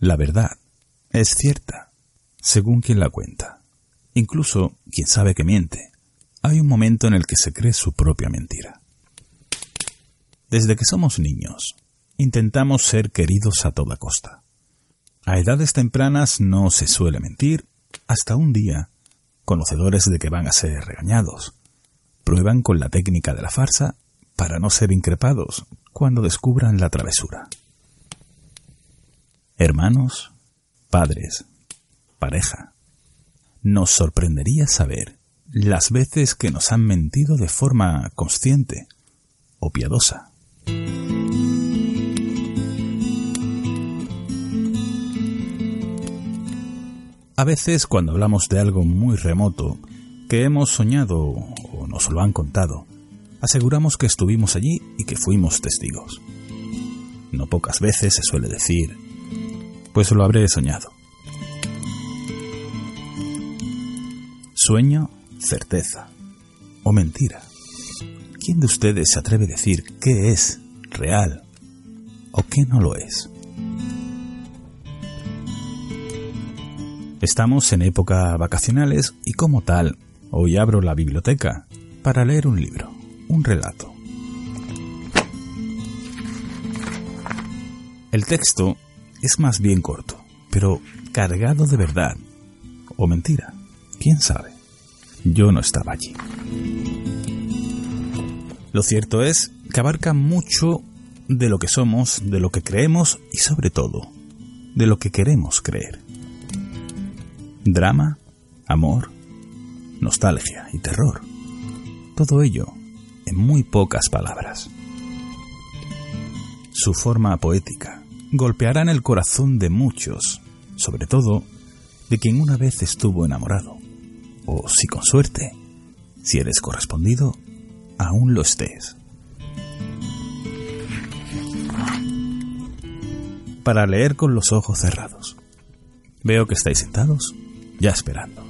La verdad es cierta, según quien la cuenta. Incluso quien sabe que miente. Hay un momento en el que se cree su propia mentira. Desde que somos niños, intentamos ser queridos a toda costa. A edades tempranas no se suele mentir, hasta un día, conocedores de que van a ser regañados, prueban con la técnica de la farsa para no ser increpados cuando descubran la travesura hermanos, padres, pareja. Nos sorprendería saber las veces que nos han mentido de forma consciente o piadosa. A veces cuando hablamos de algo muy remoto, que hemos soñado o nos lo han contado, aseguramos que estuvimos allí y que fuimos testigos. No pocas veces se suele decir, pues lo habré soñado. Sueño, certeza o mentira. ¿Quién de ustedes se atreve a decir qué es real o qué no lo es? Estamos en época vacacionales y como tal, hoy abro la biblioteca para leer un libro, un relato. El texto es más bien corto, pero cargado de verdad o mentira. ¿Quién sabe? Yo no estaba allí. Lo cierto es que abarca mucho de lo que somos, de lo que creemos y sobre todo, de lo que queremos creer. Drama, amor, nostalgia y terror. Todo ello en muy pocas palabras. Su forma poética, golpearán el corazón de muchos, sobre todo de quien una vez estuvo enamorado, o si con suerte, si eres correspondido, aún lo estés. Para leer con los ojos cerrados. Veo que estáis sentados, ya esperando.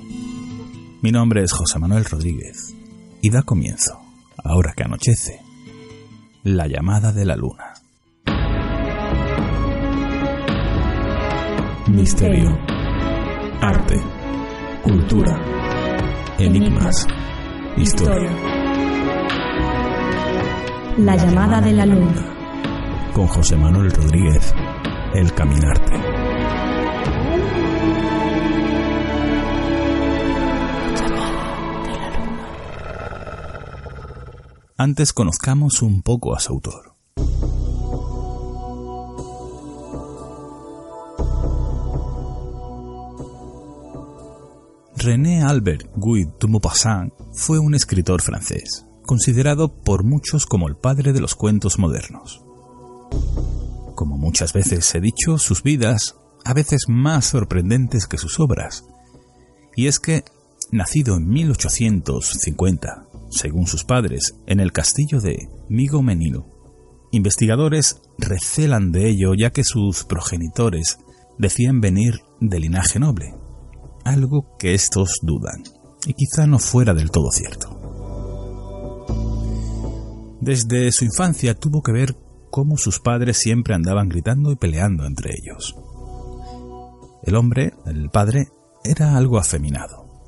Mi nombre es José Manuel Rodríguez y da comienzo, ahora que anochece, la llamada de la luna. Misterio, arte, cultura, enigmas, historia. La llamada de la luna. Con José Manuel Rodríguez, El Caminarte. Antes conozcamos un poco a su autor. René Albert Guy de Maupassant fue un escritor francés, considerado por muchos como el padre de los cuentos modernos. Como muchas veces he dicho, sus vidas a veces más sorprendentes que sus obras. Y es que, nacido en 1850, según sus padres, en el castillo de Migo Menino, investigadores recelan de ello ya que sus progenitores decían venir de linaje noble, algo que estos dudan, y quizá no fuera del todo cierto. Desde su infancia tuvo que ver cómo sus padres siempre andaban gritando y peleando entre ellos. El hombre, el padre, era algo afeminado,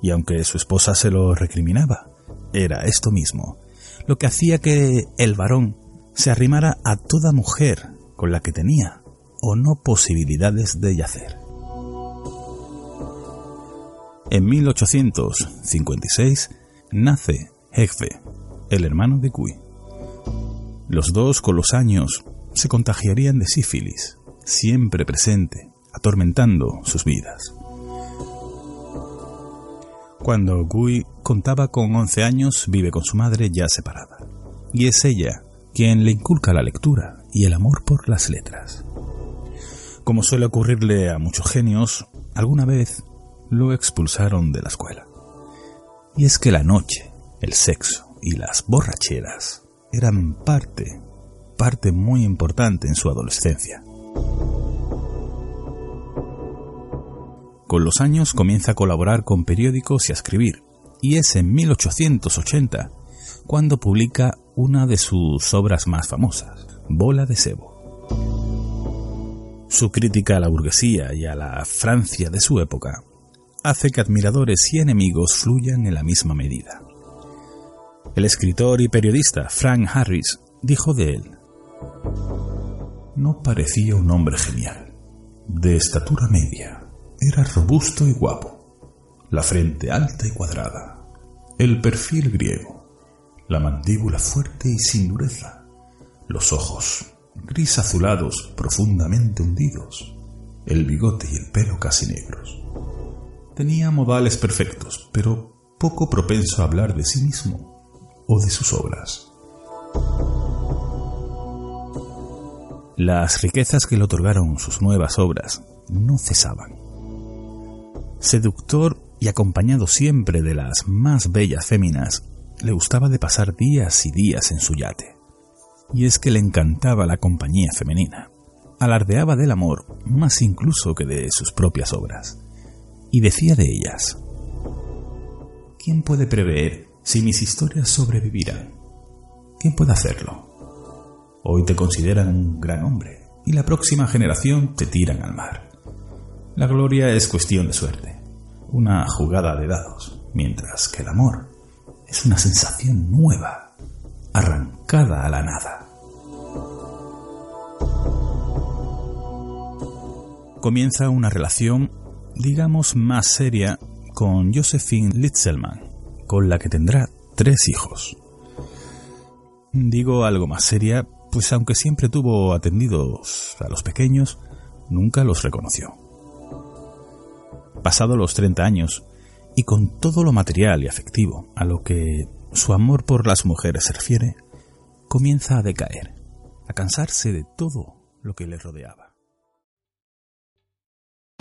y aunque su esposa se lo recriminaba, era esto mismo, lo que hacía que el varón se arrimara a toda mujer con la que tenía o no posibilidades de yacer. En 1856 nace Hegfe, el hermano de Cui. Los dos con los años se contagiarían de sífilis, siempre presente, atormentando sus vidas. Cuando Gui contaba con 11 años, vive con su madre ya separada. Y es ella quien le inculca la lectura y el amor por las letras. Como suele ocurrirle a muchos genios, alguna vez lo expulsaron de la escuela. Y es que la noche, el sexo y las borracheras eran parte, parte muy importante en su adolescencia. Con los años comienza a colaborar con periódicos y a escribir, y es en 1880 cuando publica una de sus obras más famosas, Bola de Sebo. Su crítica a la burguesía y a la Francia de su época hace que admiradores y enemigos fluyan en la misma medida. El escritor y periodista Frank Harris dijo de él, No parecía un hombre genial, de estatura media, era robusto y guapo, la frente alta y cuadrada, el perfil griego, la mandíbula fuerte y sin dureza, los ojos gris azulados profundamente hundidos, el bigote y el pelo casi negros. Tenía modales perfectos, pero poco propenso a hablar de sí mismo o de sus obras. Las riquezas que le otorgaron sus nuevas obras no cesaban Seductor y acompañado siempre de las más bellas féminas, le gustaba de pasar días y días en su yate. Y es que le encantaba la compañía femenina. Alardeaba del amor más incluso que de sus propias obras. Y decía de ellas, ¿quién puede prever si mis historias sobrevivirán? ¿Quién puede hacerlo? Hoy te consideran un gran hombre y la próxima generación te tiran al mar. La gloria es cuestión de suerte, una jugada de dados, mientras que el amor es una sensación nueva, arrancada a la nada. Comienza una relación, digamos, más seria con Josephine Litzelman, con la que tendrá tres hijos. Digo algo más seria, pues aunque siempre tuvo atendidos a los pequeños, nunca los reconoció pasado los 30 años, y con todo lo material y afectivo a lo que su amor por las mujeres se refiere, comienza a decaer, a cansarse de todo lo que le rodeaba.